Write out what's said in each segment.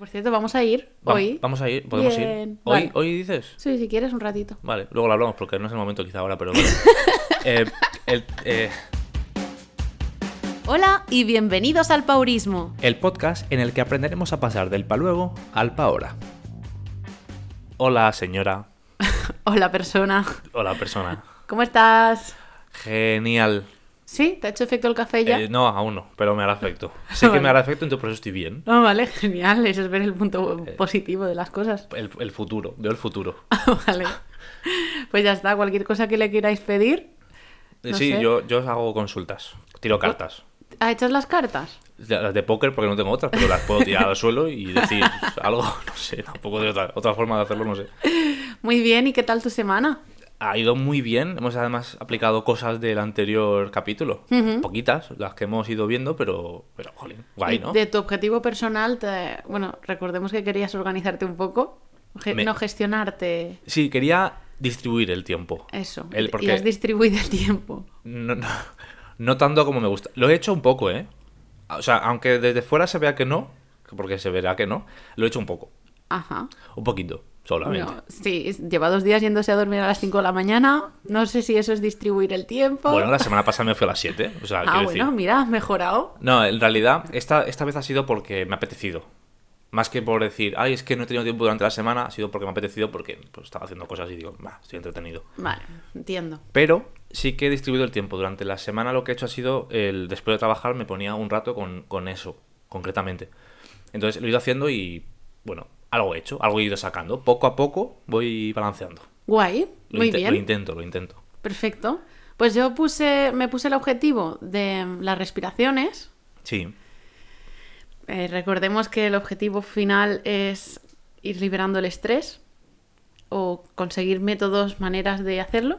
Por cierto, vamos a ir Va- hoy. Vamos a ir, podemos Bien, ir. ¿Hoy, vale. ¿Hoy dices? Sí, si quieres, un ratito. Vale, luego lo hablamos porque no es el momento quizá ahora, pero vale. Eh, el, eh, Hola y bienvenidos al Paurismo. el podcast en el que aprenderemos a pasar del pa luego al pa ahora. Hola, señora. Hola, persona. Hola, persona. ¿Cómo estás? Genial. ¿Sí? ¿Te ha hecho efecto el café ya? Eh, no, aún no, pero me hará efecto. Sé que me hará efecto, entonces por eso estoy bien. No, vale, genial. Eso es ver el punto Eh. positivo de las cosas. El, el futuro, veo el futuro. vale. Pues ya está. Cualquier cosa que le queráis pedir. Eh, No sí, sé. yo, yo os hago consultas. Tiro cartas. ¿Ha hecho las cartas? Ya, Las de póker porque no tengo otras, pero las puedo tirar al suelo y decir algo, no sé, tampoco de otra, otra forma de hacerlo, no sé. Muy bien. ¿Y qué tal tu semana? Ha ido muy bien, hemos además aplicado cosas del anterior capítulo. Poquitas, las que hemos ido viendo, pero, pero jolín, guay, Y ¿no? De tu objetivo personal, te- bueno, recordemos que querías organizarte un poco. Ge- Me- No gestionarte. Sí, quería distribuir el tiempo. Eso. El- Y porque- has distribuido el tiempo. No, no, no tanto como me gusta. Lo he hecho un poco, ¿eh? O sea, aunque desde fuera se vea que no, porque se verá que no, lo he hecho un poco. Ajá. Un poquito, solamente. No, sí, lleva dos días yéndose a dormir a las 5 de la mañana. No sé si eso es distribuir el tiempo. Bueno, la semana pasada me fui a las 7, o sea, ah, bueno, decir... mira, has mejorado. No, en realidad, esta, esta vez ha sido porque me ha apetecido. Más que por decir, ay, es que no he tenido tiempo durante la semana, ha sido porque me ha apetecido porque pues, estaba haciendo cosas y digo, va, estoy entretenido. Vale, entiendo. Pero sí que he distribuido el tiempo. Durante la semana lo que he hecho ha sido, el, después de trabajar, me ponía un rato con, con eso, concretamente. Entonces lo he ido haciendo y, bueno, algo he hecho, algo he ido sacando. Poco a poco voy balanceando. Guay, Lo muy bien. Lo intento, lo intento. Perfecto. Pues yo puse, me puse el objetivo de las respiraciones. Sí, Eh, recordemos que el objetivo final es ir liberando el estrés o conseguir métodos, maneras de hacerlo.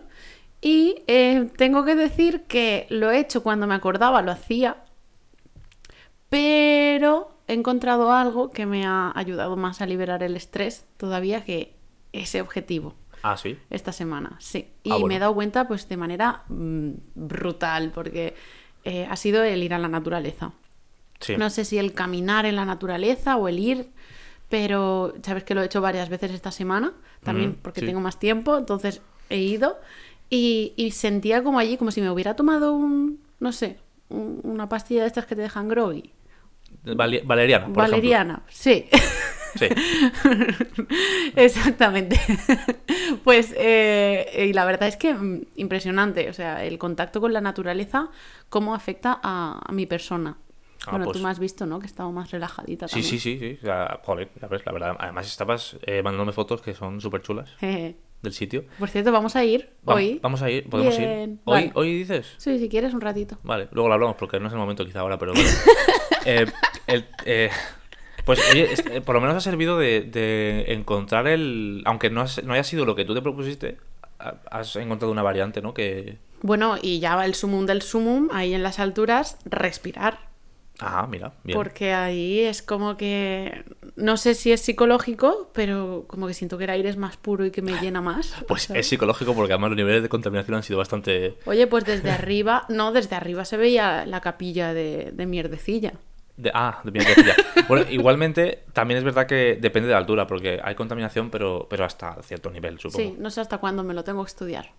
Y eh, tengo que decir que lo he hecho cuando me acordaba, lo hacía, pero he encontrado algo que me ha ayudado más a liberar el estrés todavía que ese objetivo ah, sí. esta semana, sí. Y Ah, bueno. me he dado cuenta pues de manera mm, brutal porque eh, ha sido el ir a la naturaleza. Sí. No sé si el caminar en la naturaleza o el ir, pero sabes que lo he hecho varias veces esta semana, también Ujú, porque sí. tengo más tiempo, entonces he ido y, y sentía como allí, como si me hubiera tomado un, no sé, un- una pastilla de estas que te dejan groggy. Vale- Valeriana, por Valeriana, sí. ejemplo. Sí. Exactamente. Pues, eh, y la verdad es que mm, impresionante, o sea, el contacto con la naturaleza, cómo afecta a, a mi persona. Ah, bueno, pues- tú me has visto, ¿no? Que estaba más relajadita Sí, también. sí, sí, sí. O sea, joder, ya ves, la verdad. Además, estabas eh, mandándome fotos que son súper chulas del sitio. Por cierto, vamos a ir Va- hoy. Vamos a ir, podemos Bien, ir. ¿Hoy, vale. ¿Hoy dices? Sí, si quieres, un ratito. Vale, luego lo hablamos porque no es el momento quizá ahora, pero vale. Eh, el- eh, pues oye, eh, por lo menos ha servido de, de encontrar el... Aunque no, has- no haya sido lo que tú te propusiste, ha- has encontrado una variante, ¿no? Que... Bueno, y ya va el sumum del sumum, ahí en las alturas, respirar. Ah, mira, bien. Porque ahí es como que. No sé si es psicológico, pero como que siento que el aire es más puro y que me llena más. Pues ¿sabes? es psicológico porque además los niveles de contaminación han sido bastante... Oye, pues desde arriba. No, desde arriba se veía la capilla de, de mierdecilla. De, ah, de mierdecilla. Bueno, igualmente también es verdad que depende de la altura, porque hay contaminación, pero, pero hasta cierto nivel, supongo. Sí, no sé hasta cuándo me lo tengo que estudiar.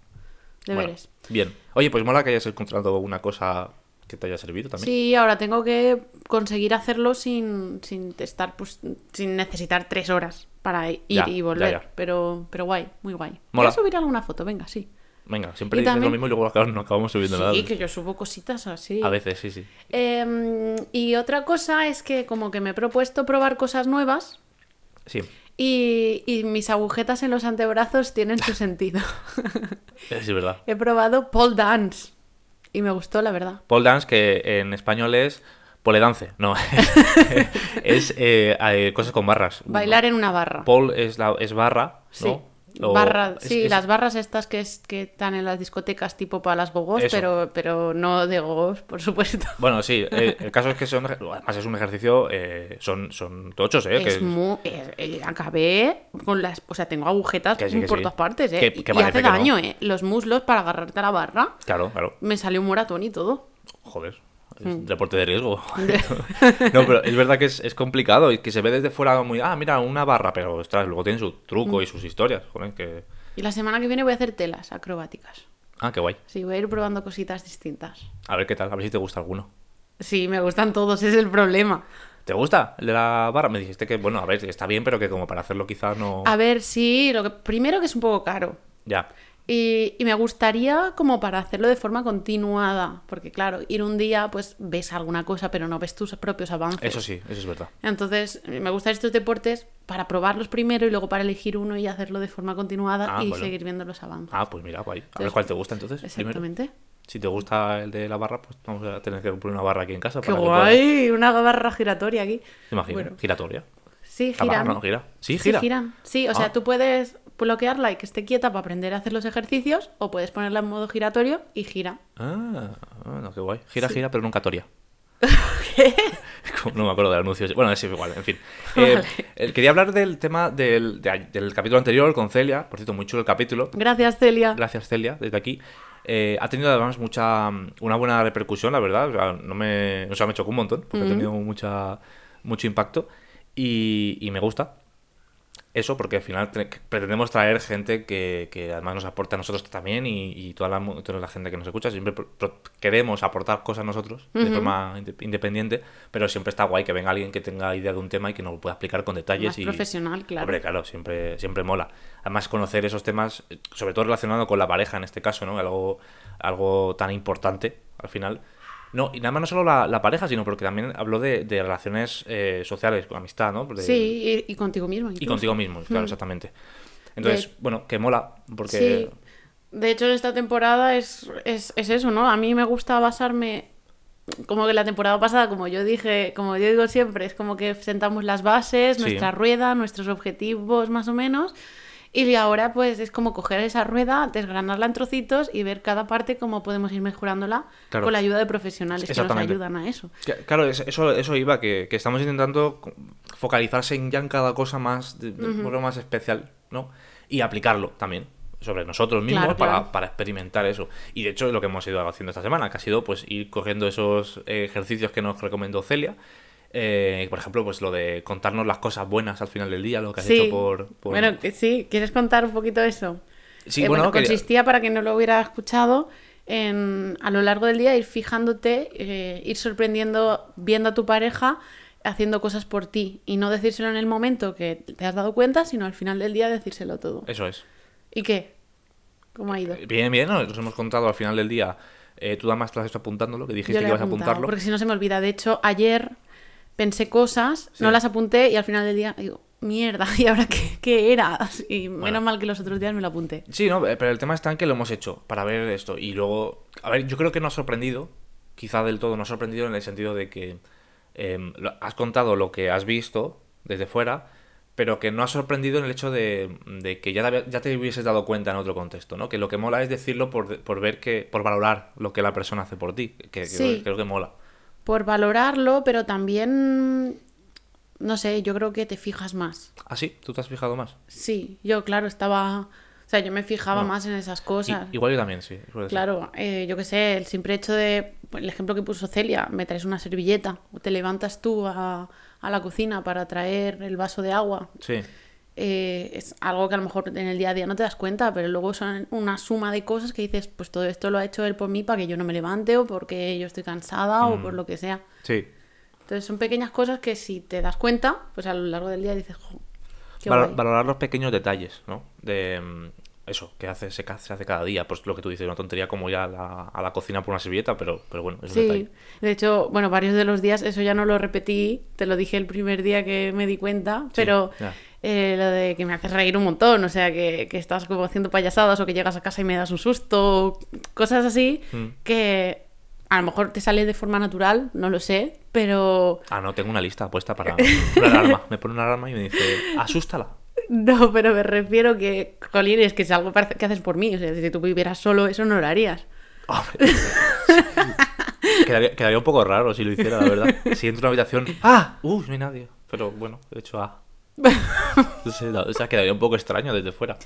Deberes. Bueno, bien. Oye, pues mola que hayas encontrado una cosa que te haya servido también. Sí, ahora tengo que conseguir hacerlo sin, sin estar, pues, sin necesitar tres horas para ir Ya, y ya, volver. ya. Pero, pero guay, muy guay. Mola. Voy a subir alguna foto, venga, sí. Venga, siempre dices también- lo mismo y luego acabamos- no acabamos subiendo nada. Sí, que yo subo cositas así. A veces, sí, sí. Em, y otra cosa es que como que me he propuesto probar cosas nuevas Sí, y, y mis agujetas en los antebrazos tienen su sentido. Sí, es verdad. he probado pole dance y me gustó, la verdad. Pole dance, que en español es pole dance. No, es eh, eh, cosas con barras. Bailar en una barra. Pole es, la, es barra, Sí. O- Barra, es- sí, es- las barras estas que, es, que están en las discotecas tipo para las gogos, Eso. pero, pero no de gogos, por supuesto. Bueno, sí, eh, el caso es que son, además es un ejercicio, eh, son, son tochos, ¿eh? Es que- muy... eh, eh, acabé con las... O sea, tengo agujetas Que sí, que por sí. todas partes, ¿eh? Que- y hace no. daño, ¿eh? Los muslos para agarrarte a la barra. Claro, claro. Me salió un moratón y todo. Joder. Es un deporte de riesgo. no, pero es verdad que es, es complicado y que se ve desde fuera muy, ah, mira, una barra, pero ostras, luego tiene su truco y sus historias. Joder, que... Y la semana que viene voy a hacer telas acrobáticas. Ah, qué guay. Sí, voy a ir probando cositas distintas. A ver qué tal, a ver si te gusta alguno. Sí, me gustan todos, es el problema. ¿Te gusta el de la barra? Me dijiste que, bueno, a ver, está bien, pero que como para hacerlo quizás no... A ver, sí, lo que primero que es un poco caro. Ya. Y, y me gustaría como para hacerlo de forma continuada, porque claro, ir un día pues ves alguna cosa, pero no ves tus propios avances. Eso sí, eso es verdad. Entonces, me gustan estos deportes para probarlos primero y luego para elegir uno y hacerlo de forma continuada Ah, y bueno. seguir viendo los avances. Ah, pues mira, guay. A ver cuál te gusta entonces. primero. Exactamente. Si te gusta el de la barra, pues vamos a tener que poner una barra aquí en casa. Qué para puedas- guay, una barra giratoria aquí. Te imagino, Bueno. giratoria. Sí, giran. no gira. Sí, Sí, gira. Sí, o sea, Ah. tú puedes bloquearla y que esté quieta para aprender a hacer los ejercicios o puedes ponerla en modo giratorio y gira. Ah, bueno, qué guay. Gira, gira, pero nunca toria. Como No me acuerdo del anuncio. Bueno, es igual, en fin. Eh, Vale. eh, quería hablar del tema del, de- del capítulo anterior con Celia. Por cierto, muy chulo el capítulo. Gracias, Celia. Gracias, Celia, desde aquí. Eh, ha tenido además mucha una buena repercusión, la verdad. O sea, no me, o sea, me chocó un montón, porque ha tenido mucha, mucho impacto. Y, y me gusta. Eso, porque al final te- pretendemos traer gente que, que además nos aporte a nosotros también y, y toda, la, toda la gente que nos escucha. Siempre queremos aportar cosas nosotros de forma inde- independiente, pero siempre está guay que venga alguien que tenga idea de un tema y que nos lo pueda explicar con detalles. Más y, profesional, claro. Hombre, claro, siempre, siempre mola. Además, conocer esos temas, eh, sobre todo relacionado con la pareja en este caso, ¿no? Algo, algo tan importante al final. No, y nada más no solo la, la pareja, sino porque también habló de, de relaciones eh, sociales, con amistad, ¿no? De- Sí, y, y contigo mismo. Y contigo mismo, claro, Mm. exactamente. Entonces, De- bueno, que mola, porque... Sí. De hecho, en esta temporada es, es, es eso, ¿no? A mí me gusta basarme, como que la temporada pasada, como yo dije, como yo digo siempre, es como que sentamos las bases, Sí. nuestra rueda, nuestros objetivos más o menos. Y ahora pues es como coger esa rueda, desgranarla en trocitos y ver cada parte cómo podemos ir mejorándola Claro. con la ayuda de profesionales que nos ayudan a eso. Claro, es- eso, eso iba, que, que estamos intentando focalizarse en ya en cada cosa más, de, de forma más especial, ¿no? Y aplicarlo también sobre nosotros mismos Claro, para, claro. para experimentar eso. Y de hecho es lo que hemos ido haciendo esta semana, que ha sido pues ir cogiendo esos eh, ejercicios que nos recomendó Celia. Eh, por ejemplo, pues lo de contarnos las cosas buenas al final del día, lo que has Sí. hecho por... por- Bueno, que sí, ¿quieres contar un poquito eso? Sí, Eh, bueno, quería- consistía, para quien no lo hubiera escuchado, en a lo largo del día ir fijándote, eh, ir sorprendiendo, viendo a tu pareja haciendo cosas por ti y no decírselo en el momento que te has dado cuenta, sino al final del día decírselo todo. Eso es. ¿Y qué? ¿Cómo ha ido? Bien, bien, ¿no? nos hemos contado al final del día. Eh, tú además te lo has hecho apuntándolo, que dijiste que ibas a apuntarlo. porque si no se me olvida. De hecho, ayer pensé cosas, Sí. no las apunté y al final del día digo, mierda, ¿y ahora qué, qué era? Y menos Bueno. mal que los otros días me lo apunté. Sí, no, eh, pero el tema está en que lo hemos hecho para ver esto. Y luego, a ver, yo creo que no ha sorprendido, quizá del todo no ha sorprendido en el sentido de que em, has contado lo que has visto desde fuera, pero que no ha sorprendido en el hecho de, de que ya te, ya te hubieses dado cuenta en otro contexto, ¿no? Que lo que mola es decirlo por, por ver que, por valorar lo que la persona hace por ti, que, creo que mola. Por valorarlo, pero también, no sé, yo creo que te fijas más. ¿Ah, sí? ¿Tú te has fijado más? Sí, yo, claro, estaba. O sea, yo me fijaba Bueno, más en esas cosas. igual yo también, sí. Claro, eh, yo qué sé, el simple hecho de. El ejemplo que puso Celia, me traes una servilleta o te levantas tú a, a la cocina para traer el vaso de agua. Sí. Eh, es algo que a lo mejor en el día a día no te das cuenta, pero luego son una suma de cosas que dices, pues todo esto lo ha hecho él por mí para que yo no me levante o porque yo estoy cansada o Mm. por lo que sea. Sí. Entonces son pequeñas cosas que si te das cuenta, pues a lo largo del día dices, "Jo, qué Valo- guay". valorar los pequeños detalles, ¿no? De mm, eso, que hace, se, hace cada día. Pues lo que tú dices, una tontería como ir a la, a la cocina por una servilleta, pero, pero bueno, es un Sí, detalle. de hecho, bueno, varios de los días, eso ya no lo repetí, te lo dije el primer día que me di cuenta, pero ya. Eh, lo de que me haces reír un montón, o sea, que, que estás como haciendo payasadas o que llegas a casa y me das un susto, cosas así, Mm. que a lo mejor te sale de forma natural, no lo sé, pero Ah, no, tengo una lista puesta para una alarma. Me pone una alarma y me dice, asústala. no, pero me refiero que, jolín, es que es algo que haces por mí, o sea, si tú vivieras solo, eso no lo harías. Hombre. quedaría, quedaría un poco raro si lo hiciera, la verdad. Si entro a una habitación, ¡ah! ¡Uh! No hay nadie. Pero bueno, de hecho, ¡ah! No sé, la- o sea, quedaría un poco extraño desde fuera.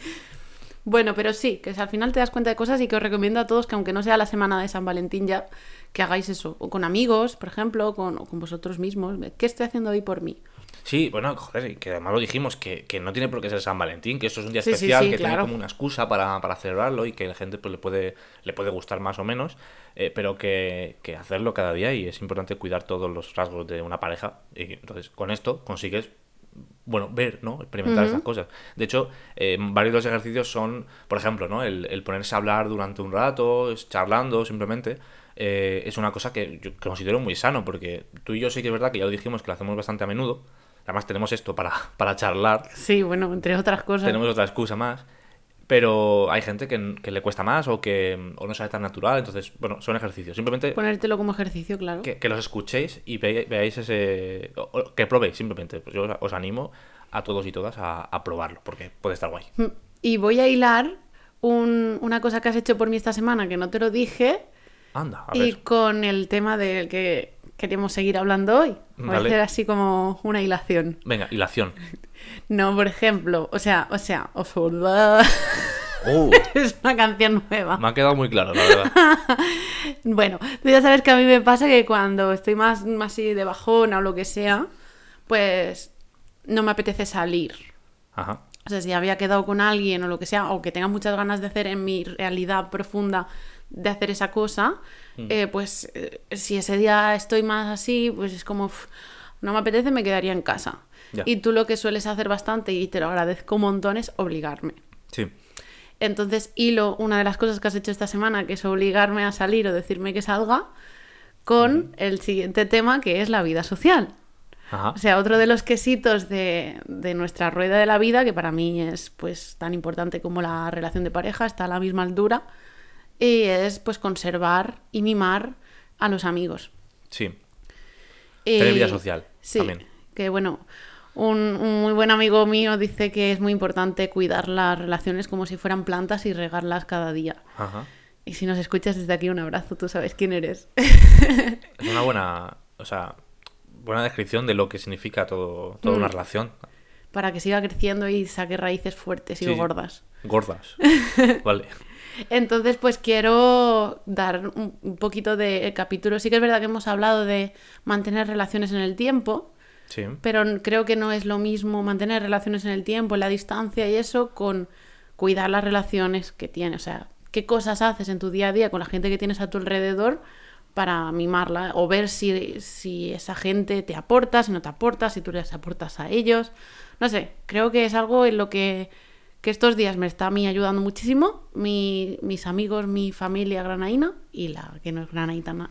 Bueno, pero sí, que al final te das cuenta de cosas y que os recomiendo a todos que aunque no sea la semana de San Valentín ya, que hagáis eso. O con amigos, por ejemplo, con, o con vosotros mismos. ¿Qué estoy haciendo hoy por mí? Sí, bueno, joder, que además lo dijimos, que, que no tiene por qué ser San Valentín, que esto es un día Sí, especial, sí, que tiene como una excusa para, para celebrarlo y que la gente pues, le, puede, le puede gustar más o menos, eh, pero que, que hacerlo cada día y es importante cuidar todos los rasgos de una pareja. Y entonces, con esto consigues, bueno, ver, ¿no? Experimentar Ujú. estas cosas. De hecho, eh, varios de los ejercicios son, por ejemplo, ¿no? El, el ponerse a hablar durante un rato, charlando simplemente. eh, es una cosa que yo considero muy sano, porque tú y yo sí que es verdad que ya lo dijimos que lo hacemos bastante a menudo. Además tenemos esto para, para charlar, Sí, bueno, entre otras cosas. tenemos otra excusa más. Pero hay gente que, que le cuesta más o que o no sabe tan natural. Entonces, bueno, son ejercicios. Simplemente Ponértelo como ejercicio, claro. que, que los escuchéis y ve- veáis ese... o- que probéis simplemente. Pues yo os, os animo a todos y todas a, a probarlo, porque puede estar guay. Mm, Y voy a hilar un- una cosa que has hecho por mí esta semana que no te lo dije Anda, a y con el tema del que queremos seguir hablando hoy. Voy a hacer así como una hilación. Venga, hilación. No, por ejemplo, o sea, o sea, o sea, Uh, es una canción nueva. me ha quedado muy claro, la verdad. Bueno, tú ya sabes que a mí me pasa que cuando estoy más, más así de bajona o lo que sea, pues no me apetece salir. Ajá. O sea, si había quedado con alguien o lo que sea, o que tenga muchas ganas de hacer en mi realidad profunda de hacer esa cosa, Mm. eh, pues eh, si ese día estoy más así, pues es como, "Uf, no me apetece, me quedaría en casa. Y tú lo que sueles hacer bastante, y te lo agradezco un montón, es obligarme. Sí. Entonces, hilo una de las cosas que has hecho esta semana, que es obligarme a salir o decirme que salga, con el siguiente tema, que es la vida social. Ajá. O sea, otro de los quesitos de, de nuestra rueda de la vida, que para mí es pues tan importante como la relación de pareja, está a la misma altura, y es pues conservar y mimar a los amigos. Sí. Tener vida social Sí, también. que bueno, un, un muy buen amigo mío dice que es muy importante cuidar las relaciones como si fueran plantas y regarlas cada día. Ajá. Y si nos escuchas desde aquí, un abrazo, tú sabes quién eres. Es una buena, o sea, buena descripción de lo que significa todo, toda Mm. una relación. Para que siga creciendo y saque raíces fuertes y Sí, gordas. Gordas. Vale. Entonces, pues quiero dar un un poquito de capítulo. Sí que es verdad que hemos hablado de mantener relaciones en el tiempo, Sí. pero creo que no es lo mismo mantener relaciones en el tiempo, en la distancia y eso, con cuidar las relaciones que tienes. O sea, qué cosas haces en tu día a día con la gente que tienes a tu alrededor para mimarla o ver si, si esa gente te aporta, si no te aporta, si tú les aportas a ellos. No sé, creo que es algo en lo que, que estos días me está a mí ayudando muchísimo. Mi- mis amigos, mi familia granaína y la que no es granaína,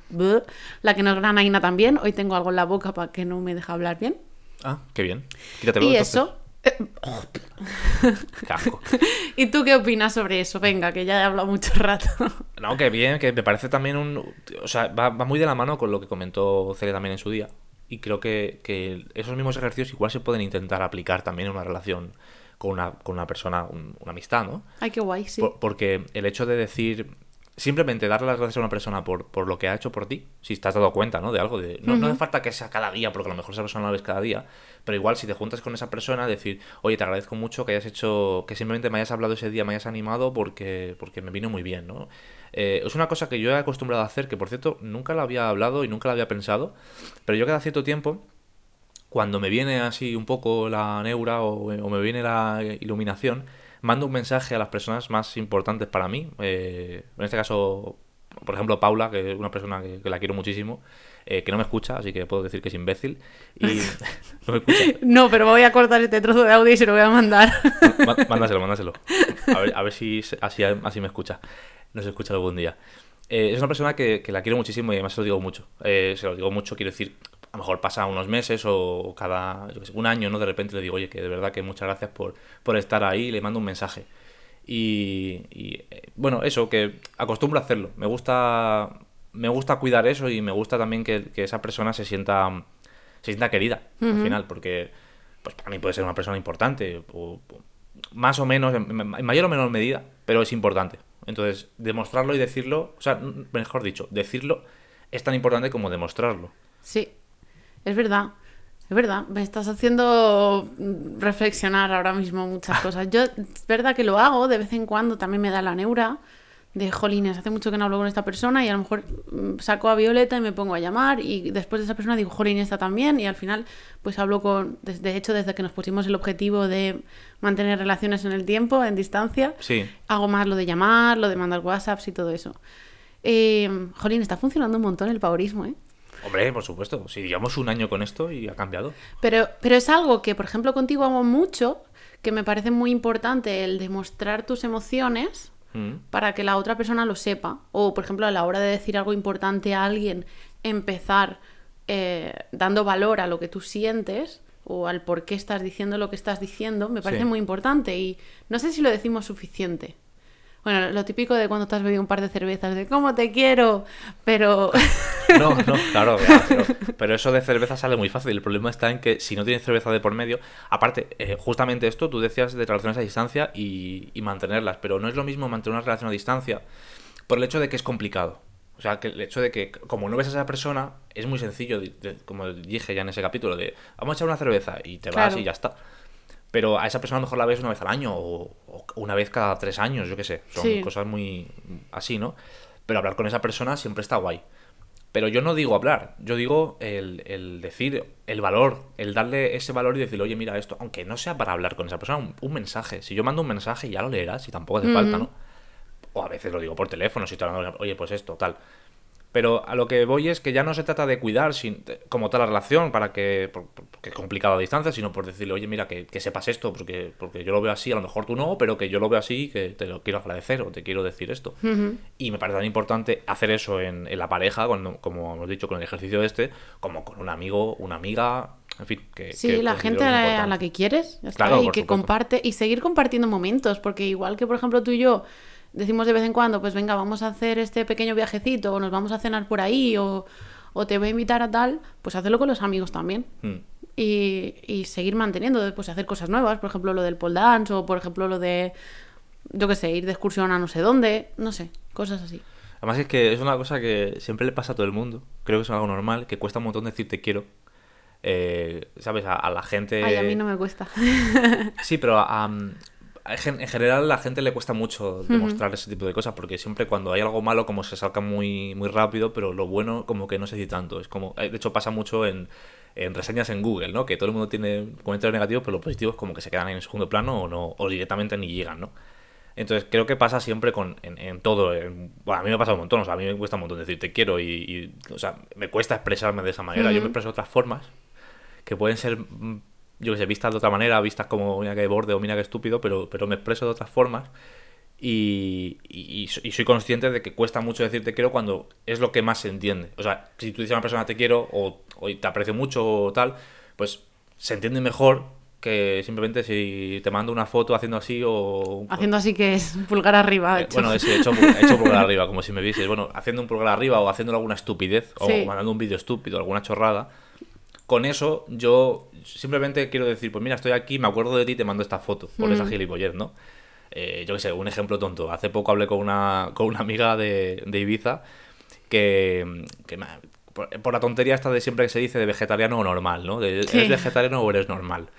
la que no es granaína también. Hoy tengo algo en la boca para que no me deje hablar bien. Ah, qué bien. Quítatelo. y entonces. eso. ¿Y tú qué opinas sobre eso? Venga, que ya he hablado mucho rato. No, que bien, que me parece también un... O sea, va, va muy de la mano con lo que comentó Cele también en su día. Y creo que, que esos mismos ejercicios igual se pueden intentar aplicar también en una relación con una, con una persona, un- una amistad, ¿no? Ay, qué guay, sí. Por- porque el hecho de decir, simplemente darle las gracias a una persona por, por lo que ha hecho por ti, si te has dado cuenta, ¿no? De algo, de, no, no hace falta que sea cada día, porque a lo mejor esa persona la ves cada día, pero igual si te juntas con esa persona, decir, oye, te agradezco mucho que hayas hecho, que simplemente me hayas hablado ese día, me hayas animado porque, porque me vino muy bien, ¿no? Eh, es una cosa que yo he acostumbrado a hacer, que por cierto, nunca la había hablado y nunca la había pensado, pero yo cada cierto tiempo cuando me viene así un poco la neura o, o me viene la iluminación, mando un mensaje a las personas más importantes para mí. eh, en este caso, por ejemplo, Paula, que es una persona que, que la quiero muchísimo, eh, que no me escucha, así que puedo decir que es imbécil. Y no me escucha. No, pero voy a cortar este trozo de audio y se lo voy a mandar. Má- Mándaselo, mándaselo. A ver, a ver si así, así me escucha. No se escucha algún día. Eh, es una persona que, que la quiero muchísimo y además se lo digo mucho. Eh, se lo digo mucho, quiero decir, a lo mejor pasa unos meses o cada yo sé, un año, ¿no? De repente le digo, oye, que de verdad que muchas gracias por, por estar ahí y le mando un mensaje. Y, y, eh, bueno, eso, que acostumbro a hacerlo. Me gusta, me gusta cuidar eso y me gusta también que, que esa persona se sienta, se sienta querida al final, porque pues para mí puede ser una persona importante, o, o más o menos, en, en mayor o menor medida, pero es importante. Entonces, demostrarlo y decirlo, o sea, mejor dicho, decirlo es tan importante como demostrarlo. Sí, es verdad. Es verdad, me estás haciendo reflexionar ahora mismo muchas cosas. Yo, es verdad que lo hago, de vez en cuando también me da la neura de, jolines, hace mucho que no hablo con esta persona y a lo mejor mm, saco a Violeta y me pongo a llamar y después de esa persona digo, jolín, esta también y al final pues hablo con, de hecho desde que nos pusimos el objetivo de mantener relaciones en el tiempo, en distancia, Sí. hago más lo de llamar, lo de mandar WhatsApps y todo eso. Eh, jolín, está funcionando un montón el paurismo, ¿eh? Hombre, por supuesto. Si llevamos un año con esto y ha cambiado. Pero, pero es algo que, por ejemplo, contigo hago mucho, que me parece muy importante el demostrar tus emociones Mm. para que la otra persona lo sepa. O, por ejemplo, a la hora de decir algo importante a alguien, empezar eh, dando valor a lo que tú sientes o al por qué estás diciendo lo que estás diciendo, me parece Sí. muy importante. Y no sé si lo decimos suficiente. Bueno, lo típico de cuando te has bebido un par de cervezas, de cómo te quiero, pero... No, no, claro, claro, pero, pero eso de cerveza sale muy fácil. El problema está en que si no tienes cerveza de por medio, aparte, eh, justamente esto, tú decías de relaciones a distancia y, y mantenerlas, pero no es lo mismo mantener una relación a distancia por el hecho de que es complicado. O sea, que el hecho de que, como no ves a esa persona, es muy sencillo, de- de- como dije ya en ese capítulo, de vamos a echar una cerveza y te vas y ya está. Pero a esa persona a lo mejor la ves una vez al año o, o una vez cada tres años, yo qué sé. Son Sí. cosas muy así, ¿no? Pero hablar con esa persona siempre está guay. Pero yo no digo hablar, yo digo el, el decir el valor, el darle ese valor y decirle, oye, mira esto, aunque no sea para hablar con esa persona, un, un mensaje. Si yo mando un mensaje, ya lo leerás y tampoco hace falta, ¿no? O a veces lo digo por teléfono, si estoy hablando, oye, pues esto, tal. Pero a lo que voy es que ya no se trata de cuidar sin, como tal la relación, para que, por- por- porque es complicado a distancia, sino por decirle, oye, mira, que, que sepas esto, porque, porque yo lo veo así, a lo mejor tú no, pero que yo lo veo así que te lo quiero agradecer o te quiero decir esto. Y me parece tan importante hacer eso en, en la pareja, cuando, como hemos dicho con el ejercicio este, como con un amigo, una amiga, en fin. Que, Sí, que la gente a la, a importante. la que quieres, ya está, Claro, y que supuesto. comparte y seguir compartiendo momentos, porque igual que por ejemplo tú y yo decimos de vez en cuando, pues venga, vamos a hacer este pequeño viajecito o nos vamos a cenar por ahí o, o te voy a invitar a tal, pues hacerlo con los amigos también. Mm. Y, y seguir manteniendo, pues hacer cosas nuevas, por ejemplo lo del pole dance o por ejemplo lo de, yo qué sé, ir de excursión a no sé dónde, no sé, cosas así. Además es que es una cosa que siempre le pasa a todo el mundo. Creo que es algo normal, que cuesta un montón decir te quiero. Eh, ¿Sabes? A, a la gente... Ay, a mí no me cuesta. Sí, pero a- a- en gen- en general a la gente le cuesta mucho demostrar ese tipo de cosas porque siempre cuando hay algo malo como se salga muy, muy rápido, pero lo bueno como que no se dice tanto. Es como, eh, de hecho pasa mucho en, en reseñas en Google, ¿no? Que todo el mundo tiene comentarios negativos, pero los positivos como que se quedan en segundo plano o no o directamente ni llegan, ¿no? Entonces creo que pasa siempre con, en, en todo. en- bueno, a mí me pasa un montón, o sea, a mí me cuesta un montón decir te quiero y, y, o sea, me cuesta expresarme de esa manera. Yo me expreso de otras formas que pueden ser, mm, yo que sé, vistas de otra manera, vistas como mira que borde o mira que estúpido, pero, pero me expreso de otras formas. Y, y- y so- y soy consciente de que cuesta mucho decir te quiero cuando es lo que más se entiende. O sea, si tú dices a una persona te quiero o, o te aprecio mucho o tal, pues se entiende mejor que simplemente si te mando una foto haciendo así o... Haciendo así que es pulgar arriba. Eh, hecho. bueno, ese hecho, hecho pulgar arriba, como si me vieses. Bueno, haciendo un pulgar arriba o haciendo alguna estupidez o Sí. mandando un vídeo estúpido, alguna chorrada. Con eso, yo simplemente quiero decir, pues mira, estoy aquí, me acuerdo de ti, te mando esta foto por esa gilipollez, ¿no? Eh, yo qué sé, un ejemplo tonto. Hace poco hablé con una, con una amiga de, de Ibiza que, que me- por, por la tontería esta de siempre que se dice de vegetariano o normal, ¿no? De. ¿Eres vegetariano o eres normal?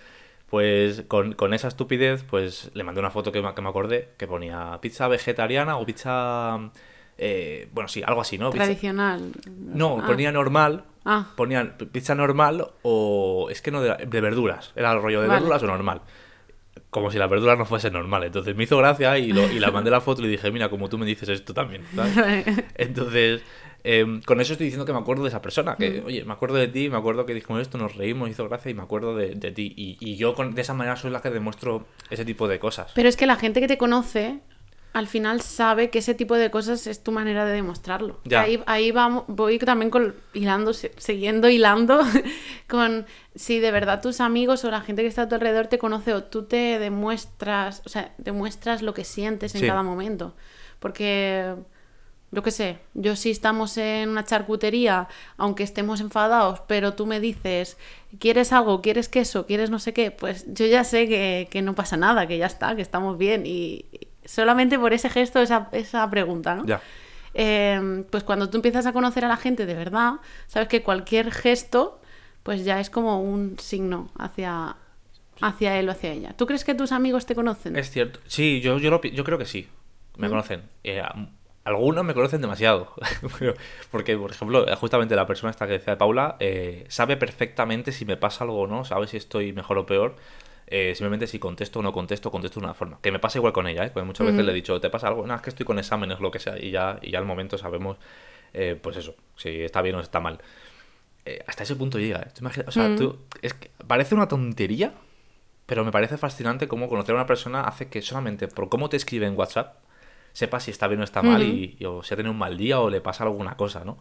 Pues con, con esa estupidez, pues le mandé una foto que me, que me acordé, que ponía pizza vegetariana o pizza... eh, bueno, sí, algo así, ¿no? Pizza- Tradicional. no, Ah. ponía normal. Ah. Ponían pizza normal o. Es que no, de, de verduras. Era el rollo de Vale. verduras o normal. Como si las verduras no fuesen normal. Entonces me hizo gracia y, lo, y la mandé la foto y le dije, mira, como tú me dices esto también. ¿sabes? Entonces, em, con eso estoy diciendo que me acuerdo de esa persona. Que, oye, me acuerdo de ti, me acuerdo que dijimos esto, nos reímos, hizo gracia y me acuerdo de, de ti. Y, y yo con, de esa manera soy la que demuestro ese tipo de cosas. Pero es que la gente que te conoce al final sabe que ese tipo de cosas es tu manera de demostrarlo. Ya. Ahí, ahí vamos, voy también con, hilando, siguiendo hilando con si de verdad tus amigos o la gente que está a tu alrededor te conoce o tú te demuestras, o sea, demuestras lo que sientes en Sí. cada momento. Porque, yo qué sé, yo si estamos en una charcutería, aunque estemos enfadados, pero tú me dices, ¿quieres algo? ¿Quieres queso? ¿Quieres no sé qué? Pues yo ya sé que, que no pasa nada, que ya está, que estamos bien. Y solamente por ese gesto, esa, esa pregunta, ¿no? Ya. Eh, pues cuando tú empiezas a conocer a la gente de verdad, sabes que cualquier gesto pues ya es como un signo hacia, hacia él o hacia ella. ¿Tú crees que tus amigos te conocen? Es cierto. Sí, yo, yo, lo yo creo que sí. Me conocen. Eh, algunos me conocen demasiado. Porque, por ejemplo, justamente la persona esta que decía de Paula eh, sabe perfectamente si me pasa algo o no, sabe si estoy mejor o peor. Eh, simplemente si contesto o no contesto, contesto de una forma. Que me pasa igual con ella, ¿eh? Porque muchas veces le he dicho, ¿te pasa algo? No, es que estoy con exámenes, lo que sea. Y ya, y ya al momento sabemos, eh, pues eso, si está bien o está mal. Eh, hasta ese punto llega, ¿eh? O sea, tú, es que parece una tontería, pero me parece fascinante cómo conocer a una persona hace que solamente por cómo te escribe en WhatsApp sepa si está bien o está mal y, y- o si ha tenido un mal día o le pasa alguna cosa, ¿no?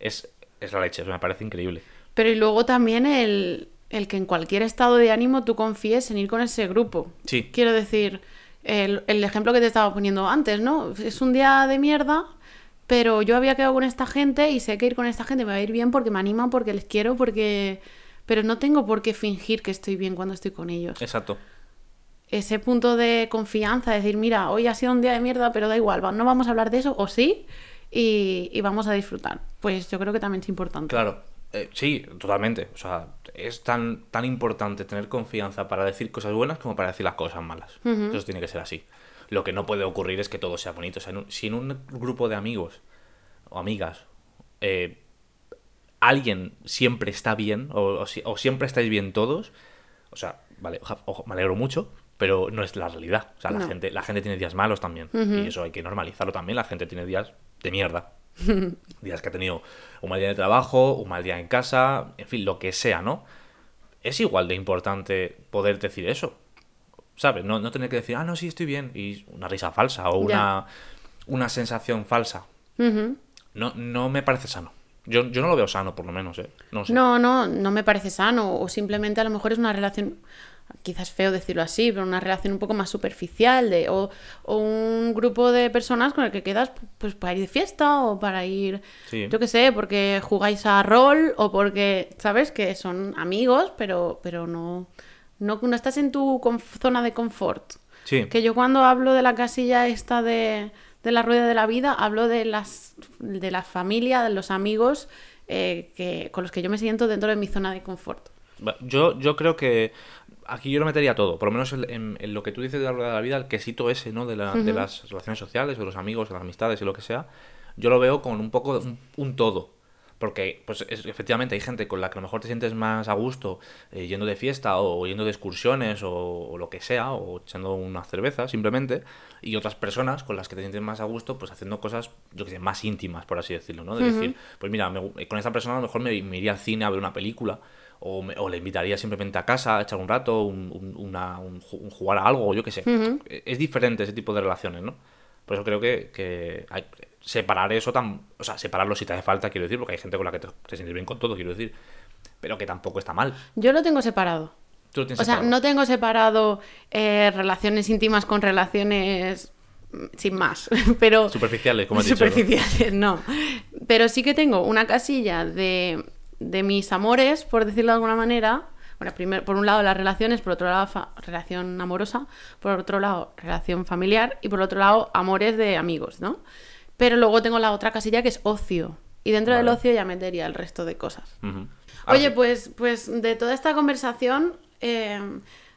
Es, es la leche, me parece increíble. Pero y luego también el, el que en cualquier estado de ánimo tú confíes en ir con ese grupo. Sí. Quiero decir, el, el ejemplo que te estaba poniendo antes, ¿no? Es un día de mierda, pero yo había quedado con esta gente y sé que ir con esta gente me va a ir bien porque me anima, porque les quiero, porque... Pero no tengo por qué fingir que estoy bien cuando estoy con ellos. Exacto. Ese punto de confianza, decir, mira, hoy ha sido un día de mierda, pero da igual, no vamos a hablar de eso, o sí, y, y vamos a disfrutar. Pues yo creo que también es importante. Claro, eh, sí, totalmente. O sea, es tan, tan importante tener confianza para decir cosas buenas como para decir las cosas malas. Eso tiene que ser así. Lo que no puede ocurrir es que todo sea bonito. O sea, en un- si en un grupo de amigos o amigas eh, alguien siempre está bien o, o si- o siempre estáis bien todos, o sea, vale, ojo, me alegro mucho, pero no es la realidad. O sea, la, No. gente, la gente tiene días malos también. Y eso hay que normalizarlo también. La gente tiene días de mierda. días que ha tenido un mal día de trabajo, un mal día en casa, en fin, lo que sea, ¿no? Es igual de importante poder decir eso. ¿Sabes? No, no tener que decir, ah, no, sí, estoy bien. Y una risa falsa o una, una sensación falsa. No, no me parece sano. Yo, yo no lo veo sano, por lo menos, ¿eh? No sé. No, no, no me parece sano. O simplemente a lo mejor es una relación, quizás feo decirlo así, pero una relación un poco más superficial. De, o, o un grupo de personas con el que quedas pues para ir de fiesta o para ir, Sí. yo qué sé, porque jugáis a rol o porque, ¿sabes? Que son amigos, pero, pero no, no, no estás en tu zona de confort. Sí. Que yo cuando hablo de la casilla esta de, de la rueda de la vida, hablo de las de la familia, de los amigos eh, que, con los que yo me siento dentro de mi zona de confort. Yo, yo creo que aquí yo lo metería todo, por lo menos en, en- lo que tú dices de la rueda de la vida, el quesito ese, ¿no? De, la- de las relaciones sociales, de los amigos, de las amistades y lo que sea, yo lo veo con un poco un, un todo. Porque, pues, es- efectivamente, hay gente con la que a lo mejor te sientes más a gusto eh, yendo de fiesta o yendo de excursiones o, o lo que sea, o echando una cerveza simplemente, y otras personas con las que te sientes más a gusto, pues haciendo cosas, yo que sé, más íntimas, por así decirlo, ¿no? De decir, pues mira, me gu- con esta persona a lo mejor me, me iría al cine a ver una película, o, me- o le invitaría simplemente a casa a echar un rato, un, un- una- un ju- un jugar a algo, o yo qué sé. Es diferente ese tipo de relaciones, ¿no? Por eso creo que, que hay- separar eso tan. O sea, separarlo si te hace falta, quiero decir, porque hay gente con la que te, te sientes bien con todo, quiero decir. Pero que tampoco está mal. Yo lo tengo separado. Tú lo tienes O sea, no tengo separado eh, relaciones íntimas con relaciones mm, sin más, pero... Superficiales, como has dicho. ¿no? Superficiales, no. Pero sí que tengo una casilla de, de mis amores, por decirlo de alguna manera. Bueno, por un lado las relaciones, por otro lado relación amorosa, por otro lado relación familiar y por otro lado amores de amigos, ¿no? Pero luego tengo la otra casilla que es ocio. Y dentro del ocio ya metería el resto de cosas. Oye, pues, pues de toda esta conversación eh,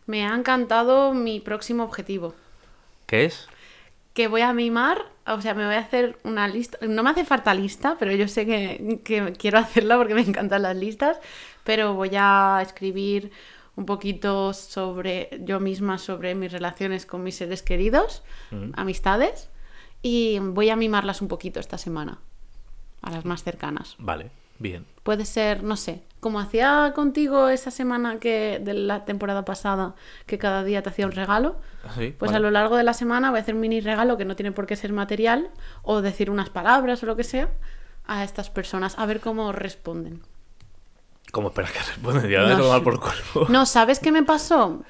me ha encantado mi próximo objetivo. ¿Qué es? Que voy a mimar, o sea, me voy a hacer una lista. No me hace falta lista, pero yo sé que, que quiero hacerla porque me encantan las listas. Pero voy a escribir un poquito sobre yo misma, sobre mis relaciones con mis seres queridos, amistades. Y voy a mimarlas un poquito esta semana, a las más cercanas. Vale, bien. Puede ser, no sé, como hacía contigo esa semana que de la temporada pasada, que cada día te hacía un regalo. Sí, Pues vale. a lo largo de la semana voy a hacer un mini regalo que no tiene por qué ser material o decir unas palabras o lo que sea a estas personas a ver cómo responden. ¿Cómo esperas que responda? Ya No tomar por culo. No, ¿sabes qué me pasó?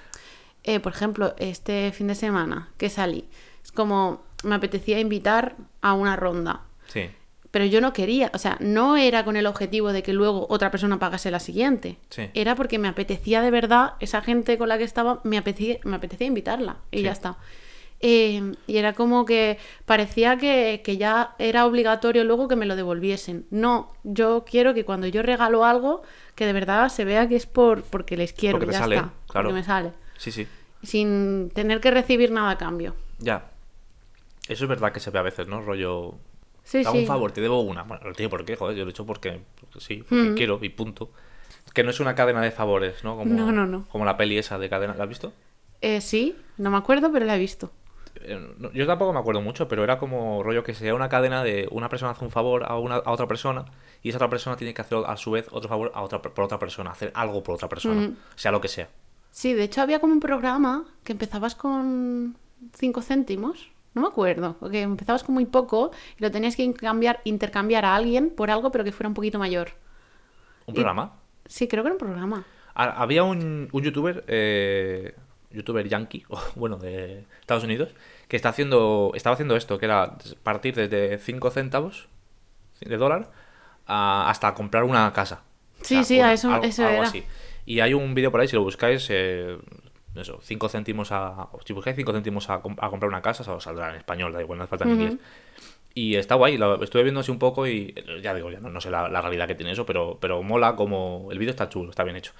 Eh, por ejemplo, este fin de semana que salí, es como me apetecía invitar a una ronda. Sí. Pero yo no quería, o sea, no era con el objetivo de que luego otra persona pagase la siguiente. Sí. Era porque me apetecía de verdad, esa gente con la que estaba, me apetecía, me apetecía invitarla y Sí. ya está. Eh, y era como que parecía que, que ya era obligatorio luego que me lo devolviesen. No, yo quiero que cuando yo regalo algo, que de verdad se vea que es por porque les quiero, Porque ya sale, está, claro. porque me sale. Sí, sí. Sin tener que recibir nada a cambio. Ya. Eso es verdad que se ve a veces, ¿no? Rollo. Sí, un favor, te debo una. Bueno, no tiene por qué, joder, yo lo he hecho porque, porque sí, porque Mm. quiero y punto. Que no es una cadena de favores, ¿no? Como, No, no, no. Como la peli esa de cadena. ¿La has visto? Eh, sí, no me acuerdo, pero la he visto. Eh, Yo tampoco me acuerdo mucho, pero era como rollo que sea una cadena de una persona hace un favor a, una, a otra persona y esa otra persona tiene que hacer a su vez otro favor a otra, por otra persona, hacer algo por otra persona, Mm. sea lo que sea. Sí, de hecho había como un programa que empezabas con 5 céntimos. No me acuerdo, porque empezabas con muy poco y lo tenías que cambiar, intercambiar a alguien por algo, pero que fuera un poquito mayor. ¿Un Y- programa? Sí, creo que era un programa. Ha- Había un, un youtuber, eh, youtuber yankee, bueno, de Estados Unidos, que está haciendo, estaba haciendo esto, que era partir desde 5 centavos de dólar a- hasta comprar una casa. Sí, sí, a eso- eso era. así. Y hay un vídeo por ahí, si lo buscáis, eh, eso, 5 céntimos a... Si buscáis 5 céntimos a, com- a comprar una casa, os saldrá en español, da igual, no hace falta en inglés. Y está guay, lo estuve viendo así un poco y ya digo, ya no, no sé la, la realidad que tiene eso, pero, pero mola como el vídeo está chulo, está bien hecho.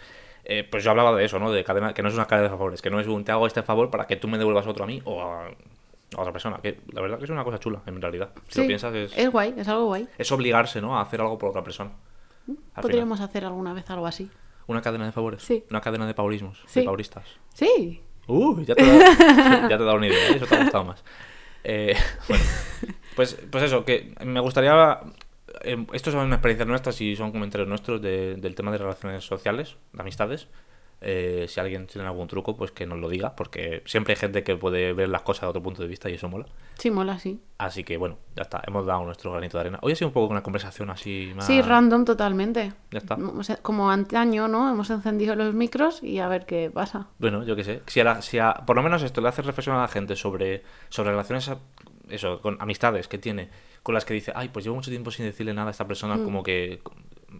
Eh, pues yo hablaba de eso, ¿no? De cadena, que no es una cadena de favores, que no es un te hago este favor para que tú me devuelvas otro a mí o a, a otra persona. Que la verdad que es una cosa chula, en realidad. Si Sí, lo piensas, es, es guay, es algo guay. es obligarse, ¿no? A hacer algo por otra persona. Final. Podríamos hacer alguna vez algo así. Una cadena de favores. Sí. Una cadena de paurismos. Sí. De pauristas. Sí, Uh, ya te, he dado- ya te he dado una idea, ¿eh? eso te ha gustado más. Eh, bueno, pues, pues eso, que me gustaría. eh, estos son experiencias nuestras y son comentarios nuestros de- del tema de relaciones sociales, de amistades. Eh, si alguien tiene algún truco, pues que nos lo diga, porque siempre hay gente que puede ver las cosas de otro punto de vista y eso mola. sí, mola, sí. Así que bueno, ya está, hemos dado nuestro granito de arena. Hoy ha sido un poco una conversación así más. Sí, random totalmente. Ya está. Como antaño, ¿no? Hemos encendido los micros y a ver qué pasa. Bueno, yo qué sé. Si, a la- si a- por lo menos esto le hace reflexionar a la gente sobre, sobre relaciones, a- eso, con amistades que tiene, con las que dice, ay, pues llevo mucho tiempo sin decirle nada a esta persona, Mm. como que.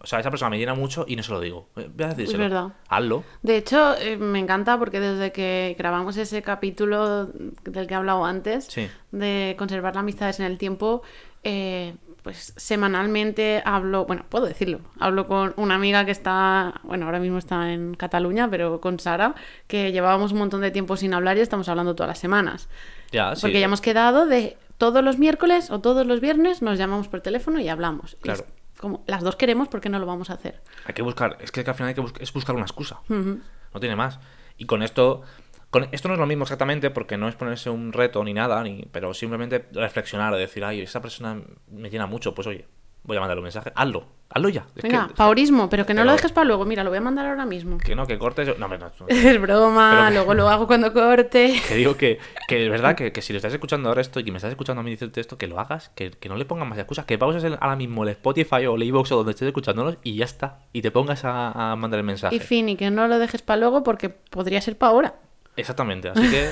O sea, esa persona me llena mucho y no se lo digo. Eh, Voy a decírselo. verdad. Hazlo. De hecho, eh, me encanta porque desde que grabamos ese capítulo del que he hablado antes, Sí. de conservar las amistades en el tiempo, eh, pues semanalmente hablo, bueno, puedo decirlo, hablo con una amiga que está, bueno, ahora mismo está en Cataluña, pero con Sara, que llevábamos un montón de tiempo sin hablar y estamos hablando todas las semanas. Ya, sí. Porque ya hemos quedado de todos los miércoles o todos los viernes nos llamamos por teléfono y hablamos. Claro. es como las dos queremos, ¿por qué no lo vamos a hacer? Hay que buscar. Es que al final hay que bus- es buscar una excusa. No tiene más. Y con esto. Con esto no es lo mismo exactamente porque no es ponerse un reto ni nada, ni, pero simplemente reflexionar, decir, ay, esta persona me llena mucho, pues oye, voy a mandarle un mensaje. Hazlo, hazlo ya. Es Venga, que, paurismo, pero que no lo dejes para luego. Mira, lo voy a mandar ahora mismo. que no, que cortes. No, no, no. Es broma, que- luego lo hago cuando corte. Que digo que, que es verdad que, que si lo estás escuchando ahora esto y me estás escuchando a mí decirte esto, que lo hagas, que, que no le pongas más excusas, que pauses el- ahora mismo el Spotify o el iVoox o donde estés escuchándolos y ya está. Y te pongas a, a mandar el mensaje. Y fin, y que no lo dejes para luego porque podría ser para ahora. Exactamente, así que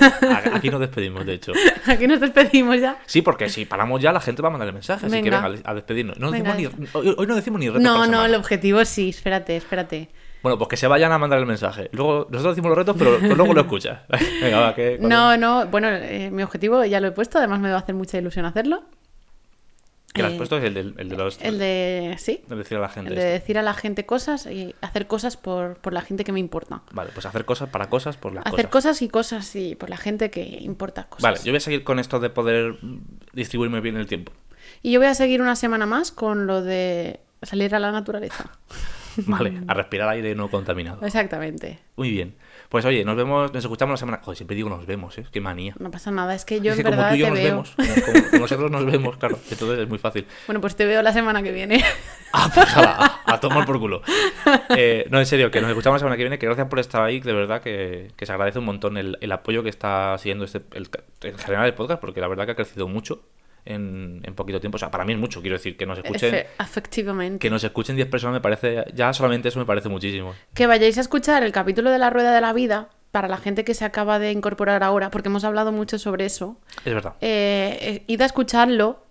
aquí nos despedimos, de hecho. Aquí nos despedimos ya. Sí, porque si paramos ya, la gente va a mandar el mensaje, así que Venga. venga, a despedirnos. No Venga, decimos ni- hoy, hoy no decimos ni reto No, no, el objetivo sí, espérate, espérate. Bueno, pues que se vayan a mandar el mensaje. Luego, nosotros decimos los retos, pero, pero luego lo escuchas. Venga, va, que... No, no, bueno, eh, mi objetivo ya lo he puesto, además me va a hacer mucha ilusión hacerlo. Que lo has eh, puesto es el, del- el de los... El de, sí, de decir a la gente el de decir a la gente cosas y hacer cosas por, por la gente que me importa. Vale, pues hacer cosas para cosas por las Hacer cosas. cosas y cosas y por la gente que importa cosas. Vale, yo voy a seguir con esto de poder distribuirme bien el tiempo. Y yo voy a seguir una semana más con lo de salir a la naturaleza. Vale, a respirar aire no contaminado. Exactamente. Muy bien. Pues oye, nos vemos, nos escuchamos la semana. Joder, siempre digo nos vemos, ¿eh? Qué manía. No pasa nada, es que yo es en que como verdad tú y yo te nos veo. vemos, como, como nosotros nos vemos, claro, entonces es muy fácil. Bueno, pues te veo la semana que viene. Ah, pues a, a tomar por culo. Eh, no, en serio, que nos escuchamos la semana que viene, que gracias por estar ahí, de verdad que, que se agradece un montón el, el apoyo que está siguiendo este, el, en general el podcast, porque la verdad que ha crecido mucho en, en poquito tiempo. O sea, para mí es mucho, quiero decir, que nos escuchen, Efe- efectivamente. que nos escuchen 10 personas me parece, ya solamente eso me parece muchísimo. Que vayáis a escuchar el capítulo de la rueda de la vida para la gente que se acaba de incorporar ahora, porque hemos hablado mucho sobre eso. Es verdad. Eh, eh, id a escucharlo,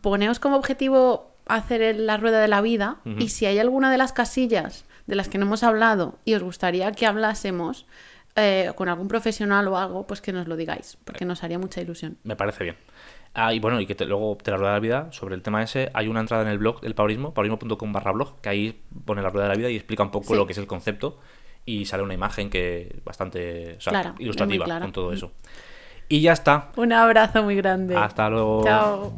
poneos como objetivo hacer la rueda de la vida y si hay alguna de las casillas de las que no hemos hablado y os gustaría que hablásemos, eh, con algún profesional o algo, pues que nos lo digáis, porque nos haría mucha ilusión. Me parece bien. Ah, y bueno, y que te- luego te la rueda de la vida, sobre el tema ese, hay una entrada en el blog del paurismo, paurismo.com barra blog, que ahí pone la rueda de la vida y explica un poco Sí. lo que es el concepto y sale una imagen que bastante o sea, Clara, muy ilustrativa con todo eso. Y ya está. Un abrazo muy grande. Hasta luego. Chao.